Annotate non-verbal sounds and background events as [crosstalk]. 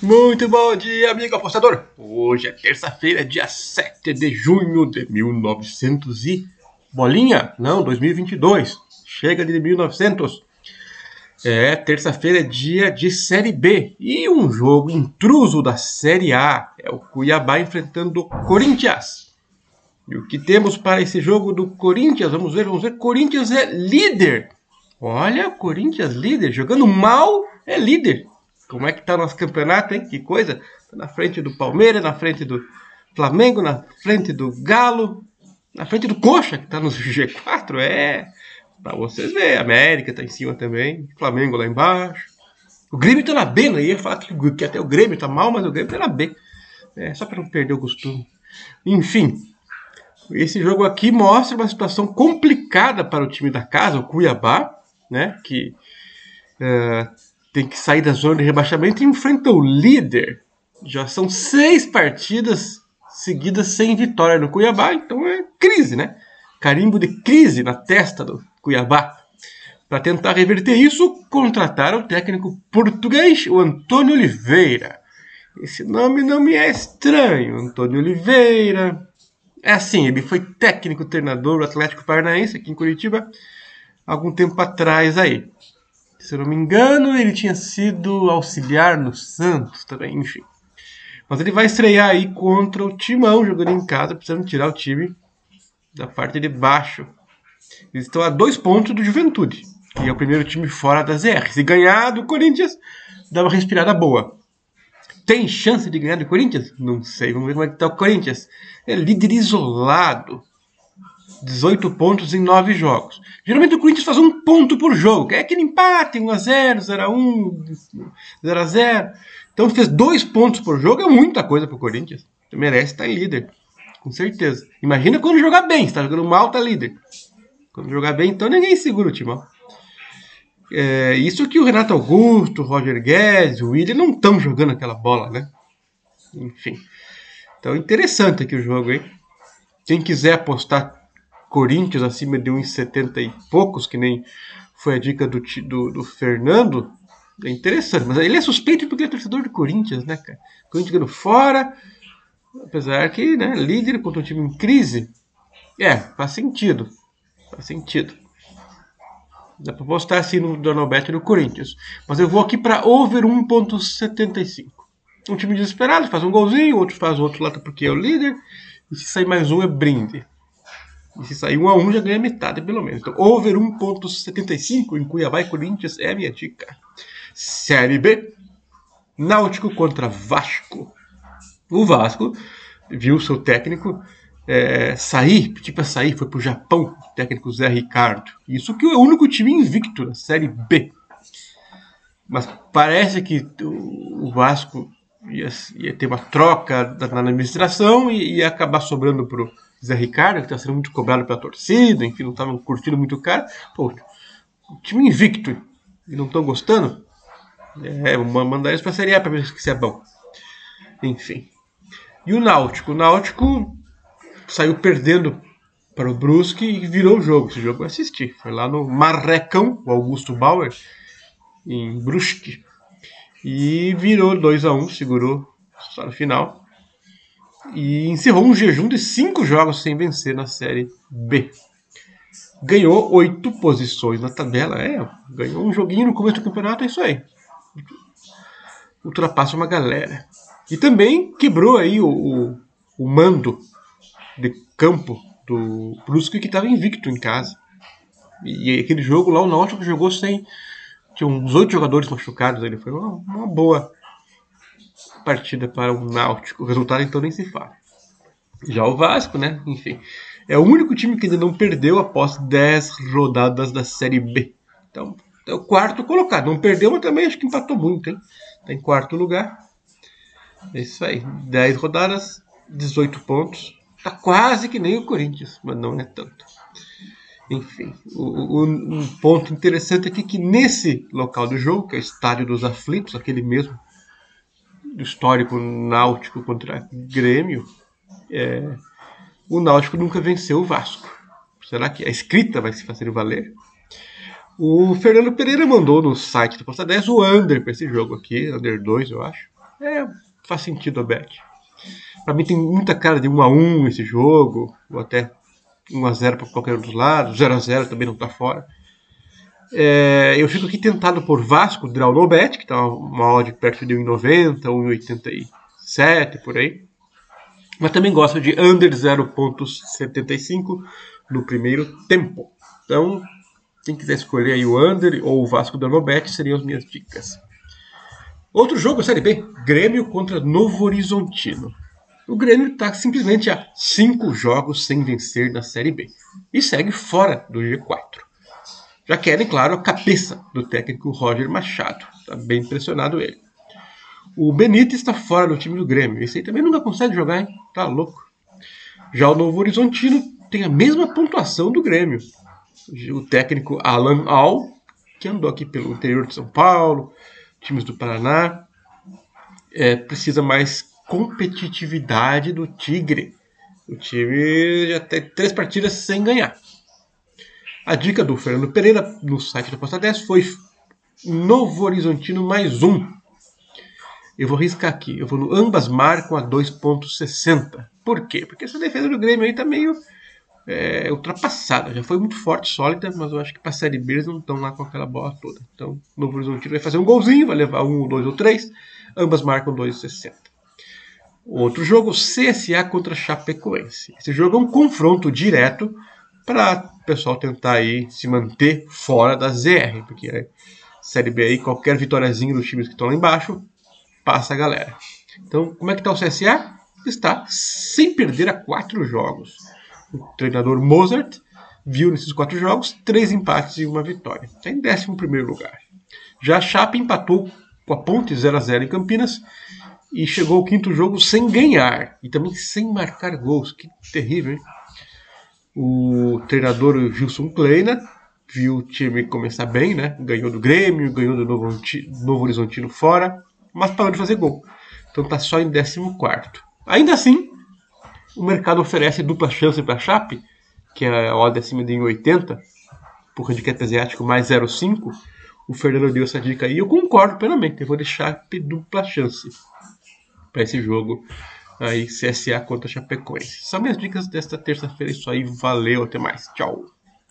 Muito bom dia, amigo apostador! Hoje é terça-feira, dia 7 de junho de 1900 e... Bolinha? Não, 2022. Chega de 1900. É, terça-feira é dia de Série B. E um jogo intruso da Série A. É o Cuiabá enfrentando o Corinthians. E o que temos para esse jogo do Corinthians? Vamos ver, vamos ver. Corinthians é líder. Olha, Corinthians líder. Jogando mal, é líder. Como é que tá nosso campeonato, hein? Que coisa! Tá na frente do Palmeiras, na frente do Flamengo, na frente do Galo, na frente do Coxa, que tá no [laughs] G4, é. Pra vocês verem, América tá em cima também, Flamengo lá embaixo. O Grêmio tá na B, não ia falar que, que até o Grêmio tá mal, mas o Grêmio tá na B. É, só para não perder o costume. Enfim, esse jogo aqui mostra uma situação complicada para o time da casa, o Cuiabá, né? Que uh, tem que sair da zona de rebaixamento e enfrenta o líder. Já são seis partidas seguidas sem vitória no Cuiabá, então é crise, né? Carimbo de crise na testa do Cuiabá. Para tentar reverter isso, contrataram o técnico português, o Antônio Oliveira. Esse nome não me é estranho, Antônio Oliveira. É assim, ele foi técnico treinador do Atlético Paranaense aqui em Curitiba algum tempo atrás aí. Se eu não me engano, ele tinha sido auxiliar no Santos também, enfim. Mas ele vai estrear aí contra o Timão, jogando em casa, precisando tirar o time da parte de baixo. Eles estão a dois pontos do Juventude, que é o primeiro time fora da ZR. Se ganhar do Corinthians, dá uma respirada boa. Tem chance de ganhar do Corinthians? Não sei, vamos ver como é que tá o Corinthians. É líder isolado. 18 pontos em 9 jogos. Geralmente o Corinthians faz um ponto por jogo, é aquele empate, 1x0, 0x1, 0x0. Então fez dois pontos por jogo, é muita coisa pro Corinthians. Merece estar líder, com certeza. Imagina quando jogar bem, se tá jogando mal, tá líder. Quando jogar bem, então ninguém segura o timão. É, isso que o Renato Augusto, o Roger Guedes, o William não estão jogando aquela bola, né? Enfim. Então interessante aqui o jogo, hein? Quem quiser apostar Corinthians acima de 1,70 e poucos, que nem foi a dica do, do, do, Fernando, é interessante. Mas ele é suspeito porque é torcedor do Corinthians, né, cara? Corinthians ganhando fora, apesar que, né, líder contra um time em crise. É, faz sentido. Faz sentido. Dá pra postar assim no Donalbet no Corinthians. Mas eu vou aqui para over 1.75. Um time desesperado faz um golzinho, outro faz outro lá porque é o líder. E se sair mais um é brinde. E se sair 1 a 1 já ganha metade, pelo menos. Então, over 1.75 em Cuiabá e Corinthians é a minha dica. Série B. Náutico contra Vasco. O Vasco viu seu técnico é, sair, pedir para sair, foi para o Japão, o técnico Zé Ricardo. Isso que é o único time invicto na Série B. Mas parece que o Vasco ia, ia ter uma troca na administração e ia acabar sobrando para o Zé Ricardo, que está sendo muito cobrado pela torcida, enfim, não estavam curtindo muito o cara. Pô, time invicto e não estão gostando? É, mandar eles para a Série A para ver se é bom. Enfim. E o Náutico? O Náutico saiu perdendo para o Brusque e virou o jogo. Esse jogo eu assisti. Foi lá no Marrecão, o Augusto Bauer, em Brusque. E virou 2 a 1 um, segurou só no final e encerrou um jejum de cinco jogos sem vencer na Série B. Ganhou oito posições na tabela, é, ganhou um joguinho no começo do campeonato, é isso aí. Ultrapassa uma galera. E também quebrou aí o, o, o mando de campo do Brusque que estava invicto em casa. E aquele jogo lá, o Náutico jogou sem. Tinha uns oito jogadores machucados. Ele foi uma, uma boa partida para o Náutico. O resultado então nem se fala. Já o Vasco, né? Enfim. É o único time que ainda não perdeu após 10 rodadas da Série B. Então, é o quarto colocado. Não perdeu, mas também acho que empatou muito, hein? Está em quarto lugar. É isso aí. 10 rodadas, 18 pontos. Tá quase que nem o Corinthians, mas não é tanto. Enfim, o, o, um ponto interessante aqui é que nesse local do jogo, que é o Estádio dos Aflitos, aquele mesmo histórico náutico contra Grêmio, é, o Náutico nunca venceu o Vasco. Será que a escrita vai se fazer valer? O Fernando Pereira mandou no site do Posta 10 o under para esse jogo aqui, under 2, eu acho. É, faz sentido a bet. Pra mim tem muita cara de 1x1 esse jogo, ou até 1x0 para qualquer um dos lados, 0x0 também não tá fora. É, eu fico aqui tentado por Vasco, Draw No Bet, que tá uma odd perto de 1,90, 1,87 por aí. Mas também gosto de under 0,75 no primeiro tempo. Então, quem quiser escolher aí o under ou o Vasco Draw No Bet seriam as minhas dicas. Outro jogo, Série B, Grêmio contra Novo Horizontino. O Grêmio está simplesmente a 5 jogos sem vencer na Série B e segue fora do G4. Já querem, claro, a cabeça do técnico Roger Machado. Está bem impressionado ele. O Benítez está fora do time do Grêmio. Esse aí também nunca consegue jogar, hein? Tá louco. Já o Novo Horizontino tem a mesma pontuação do Grêmio. O técnico Alan Al, que andou aqui pelo interior de São Paulo, times do Paraná, é, precisa mais competitividade do Tigre. O time já tem três partidas sem ganhar. A dica do Fernando Pereira no site da Posta 10 foi Novo Horizontino mais um. Eu vou riscar aqui. Eu vou no ambas marcam a 2.60. Por quê? Porque essa defesa do Grêmio aí tá meio é, ultrapassada. Já foi muito forte, sólida, mas eu acho que para a Série B eles não estão lá com aquela bola toda. Então, Novo Horizontino vai fazer um golzinho, vai levar um, dois ou três. Ambas marcam 2,60. Outro jogo, CSA contra Chapecoense. Esse jogo é um confronto direto para o pessoal tentar aí se manter fora da ZR, porque Série B aí, qualquer vitóriazinha dos times que estão lá embaixo, passa a galera. Então, como é que está o CSA? Está sem perder a quatro jogos. O treinador Mozart viu nesses quatro jogos três empates e uma vitória. Está em 11 lugar. Já a Chape empatou com a Ponte 0 a 0 em Campinas e chegou ao quinto jogo sem ganhar e também sem marcar gols. Que terrível, hein? O treinador Gilson Kleina viu o time começar bem, né? Ganhou do Grêmio, ganhou do Novo, Novo Horizontino fora, mas parou de fazer gol. Então tá só em 14. Ainda assim, o mercado oferece dupla chance para a Chape, que é a odd acima de 1,80, por handicap asiático mais 0,5. O Fernando deu essa dica aí, eu concordo plenamente. Eu vou deixar dupla chance para esse jogo aí CSA contra Chapecoense. São minhas dicas desta terça-feira. Isso aí, valeu, até mais. Tchau.